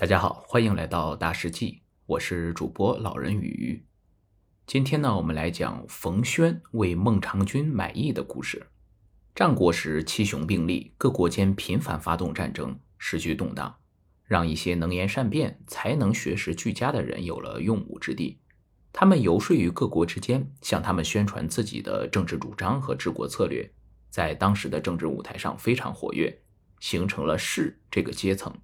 大家好，欢迎来到大世纪，我是主播老人鱼。今天呢，我们来讲冯轩为孟尝君买艺的故事。战国时七雄并立，各国间频繁发动战争，时局动荡，让一些能言善辩、才能学识俱佳的人有了用武之地。他们游说于各国之间，向他们宣传自己的政治主张和治国策略，在当时的政治舞台上非常活跃，形成了士这个阶层。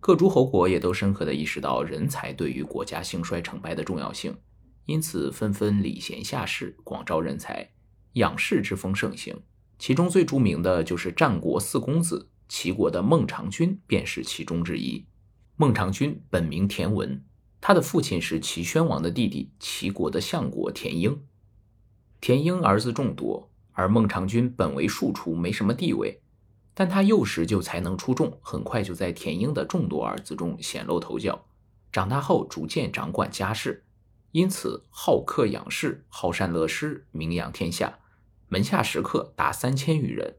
各诸侯国也都深刻地意识到人才对于国家兴衰成败的重要性，因此纷纷礼贤下士，广招人才，养士之风盛行。其中最著名的就是战国四公子，齐国的孟尝君便是其中之一。孟尝君本名田文，他的父亲是齐宣王的弟弟，齐国的相国田婴。田婴儿子众多，而孟尝君本为庶出，没什么地位。但他幼时就才能出众，很快就在田婴的众多儿子中显露头角。长大后逐渐掌管家事，因此好客养士，好善乐施，名扬天下。门下食客达三千余人。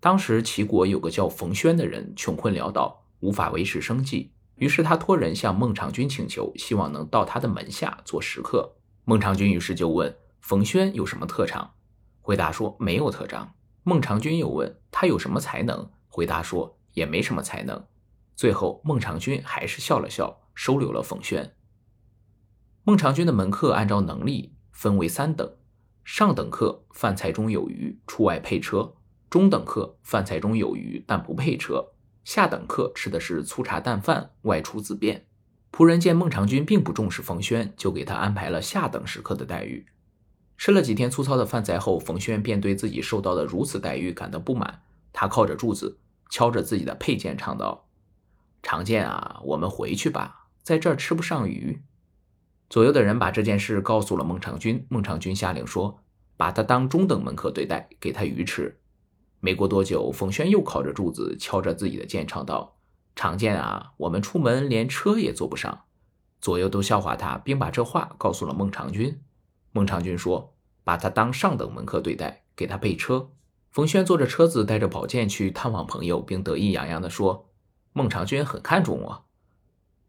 当时齐国有个叫冯轩的人，穷困潦倒，无法维持生计，于是他托人向孟尝君请求，希望能到他的门下做食客。孟尝君于是就问冯轩有什么特长，回答说没有特长。孟尝君又问他有什么才能，回答说也没什么才能。最后，孟尝君还是笑了笑，收留了冯轩。孟尝君的门客按照能力分为三等：上等客饭菜中有余，出外配车；中等客饭菜中有余，但不配车；下等客吃的是粗茶淡饭，外出自便。仆人见孟尝君并不重视冯轩，就给他安排了下等食客的待遇。吃了几天粗糙的饭菜后，冯轩便对自己受到的如此待遇感到不满。他靠着柱子，敲着自己的佩剑，唱道：“常见啊，我们回去吧，在这儿吃不上鱼。”左右的人把这件事告诉了孟尝君。孟尝君下令说：“把他当中等门客对待，给他鱼吃。”没过多久，冯轩又靠着柱子，敲着自己的剑，唱道：“常见啊，我们出门连车也坐不上。”左右都笑话他，并把这话告诉了孟尝君。孟尝君说：“把他当上等门客对待，给他备车。”冯轩坐着车子，带着宝剑去探望朋友，并得意洋洋地说：“孟尝君很看重我。”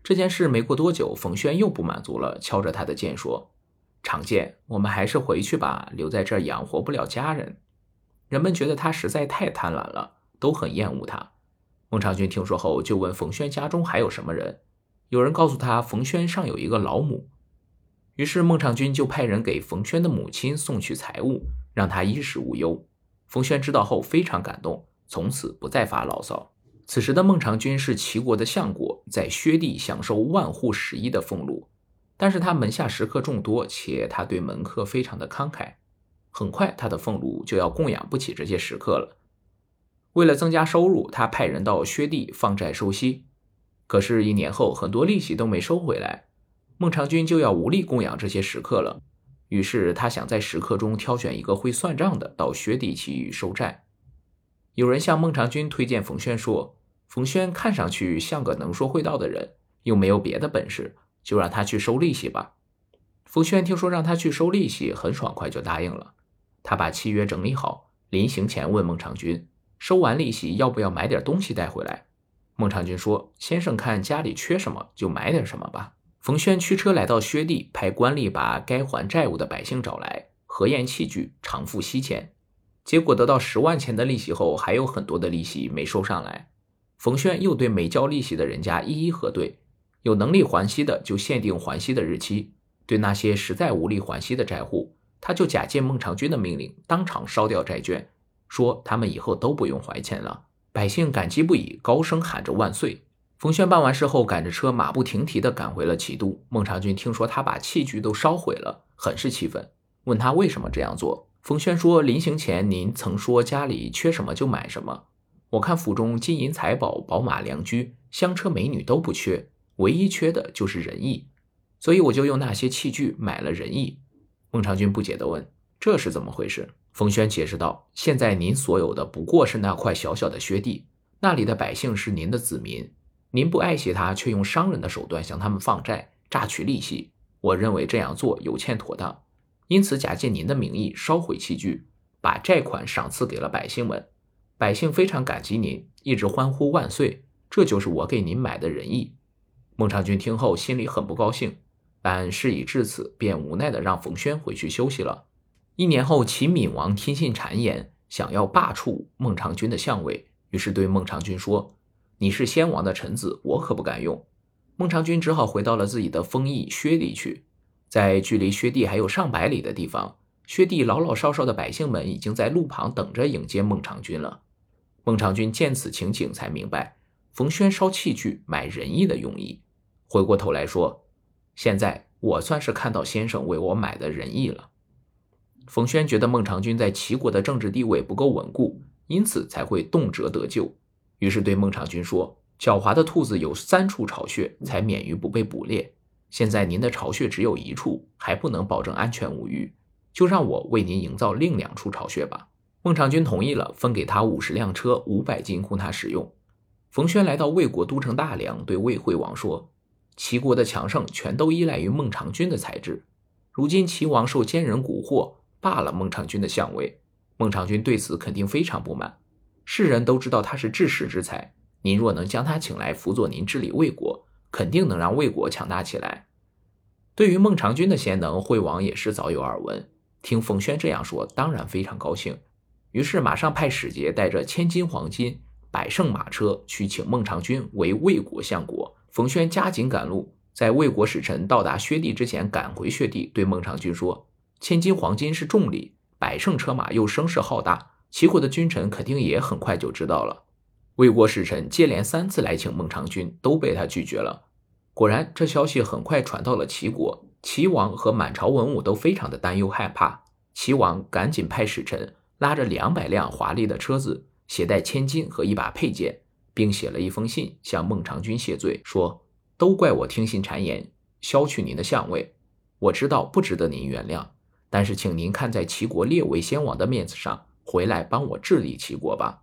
这件事没过多久，冯轩又不满足了，敲着他的剑说：“常见，我们还是回去吧，留在这儿养活不了家人。”人们觉得他实在太贪婪了，都很厌恶他。孟尝君听说后，就问冯轩家中还有什么人。有人告诉他，冯轩上有一个老母。于是孟尝君就派人给冯轩的母亲送去财物，让他衣食无忧。冯轩知道后非常感动，从此不再发牢骚。此时的孟尝君是齐国的相国，在薛地享受万户十一的俸禄，但是他门下食客众多，且他对门客非常的慷慨，很快他的俸禄就要供养不起这些食客了。为了增加收入，他派人到薛地放债收息，可是，一年后很多利息都没收回来。孟尝君就要无力供养这些食客了，于是他想在食客中挑选一个会算账的，到薛地去收债。有人向孟尝君推荐冯轩，说冯轩看上去像个能说会道的人，又没有别的本事，就让他去收利息吧。冯轩听说让他去收利息，很爽快就答应了。他把契约整理好，临行前问孟尝君，收完利息要不要买点东西带回来？孟尝君说：“先生看家里缺什么，就买点什么吧。”冯轩驱车来到薛地，派官吏把该还债务的百姓找来，核验器具，偿付息钱。结果得到十万钱的利息后，还有很多的利息没收上来。冯轩又对没交利息的人家一一核对，有能力还息的就限定还息的日期；对那些实在无力还息的债户，他就假借孟尝君的命令，当场烧掉债券，说他们以后都不用还钱了。百姓感激不已，高声喊着万岁。冯轩办完事后，赶着车马不停蹄地赶回了齐都。孟尝君听说他把器具都烧毁了，很是气愤，问他为什么这样做。冯轩说：“临行前您曾说家里缺什么就买什么，我看府中金银财宝、宝马良驹、香车美女都不缺，唯一缺的就是仁义，所以我就用那些器具买了仁义。”孟尝君不解地问：“这是怎么回事？”冯轩解释道：“现在您所有的不过是那块小小的薛地，那里的百姓是您的子民。”您不爱惜他，却用商人的手段向他们放债，榨取利息。我认为这样做有欠妥当，因此假借您的名义烧毁器具，把债款赏赐给了百姓们。百姓非常感激您，一直欢呼万岁，这就是我给您买的仁义。”孟尝君听后心里很不高兴，但事已至此，便无奈的让冯轩回去休息了。一年后，齐闵王听信谗言，想要罢黜孟尝君的相位，于是对孟尝君说：“你是先王的臣子，我可不敢用。”孟尝君只好回到了自己的封邑薛地去。在距离薛地还有上百里的地方，薛地老老少少的百姓们已经在路旁等着迎接孟尝君了。孟尝君见此情景，才明白冯轩烧器具买仁义的用意。回过头来说：“现在我算是看到先生为我买的仁义了。”冯轩觉得孟尝君在齐国的政治地位不够稳固，因此才会动辄得咎，于是对孟尝君说。狡猾的兔子有三处巢穴，才免于不被捕猎。现在您的巢穴只有一处，还不能保证安全无虞，就让我为您营造另两处巢穴吧。孟尝君同意了，分给他五十辆车、五百金供他使用。冯轩来到魏国都城大梁，对魏惠王说：“齐国的强盛全都依赖于孟尝君的才智。如今齐王受奸人蛊惑，罢了孟尝君的相位，孟尝君对此肯定非常不满。世人都知道他是治世之才。”您若能将他请来辅佐您治理魏国，肯定能让魏国强大起来。对于孟尝君的贤能，惠王也是早有耳闻。听冯轩这样说，当然非常高兴，于是马上派使节带着千金黄金、百乘马车去请孟尝君为魏国相国。冯轩加紧赶路，在魏国使臣到达薛地之前赶回薛地，对孟尝君说：“千金黄金是重礼，百乘车马又声势浩大，齐国的君臣肯定也很快就知道了。”魏国使臣接连三次来请孟尝君，都被他拒绝了。果然，这消息很快传到了齐国，齐王和满朝文武都非常的担忧害怕。齐王赶紧派使臣拉着两百辆华丽的车子，携带千金和一把佩剑，并写了一封信向孟尝君谢罪，说：“都怪我听信谗言，削去您的相位。我知道不值得您原谅，但是请您看在齐国列为先王的面子上，回来帮我治理齐国吧。”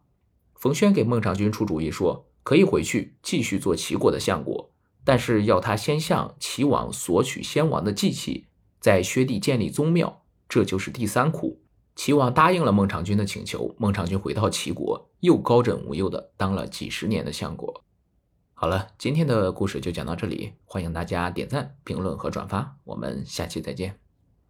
冯轩给孟尝君出主意说：“可以回去继续做齐国的相国，但是要他先向齐王索取先王的祭器，在薛地建立宗庙，这就是第三苦。”齐王答应了孟尝君的请求。孟尝君回到齐国，又高枕无忧的当了几十年的相国。好了，今天的故事就讲到这里，欢迎大家点赞、评论和转发，我们下期再见。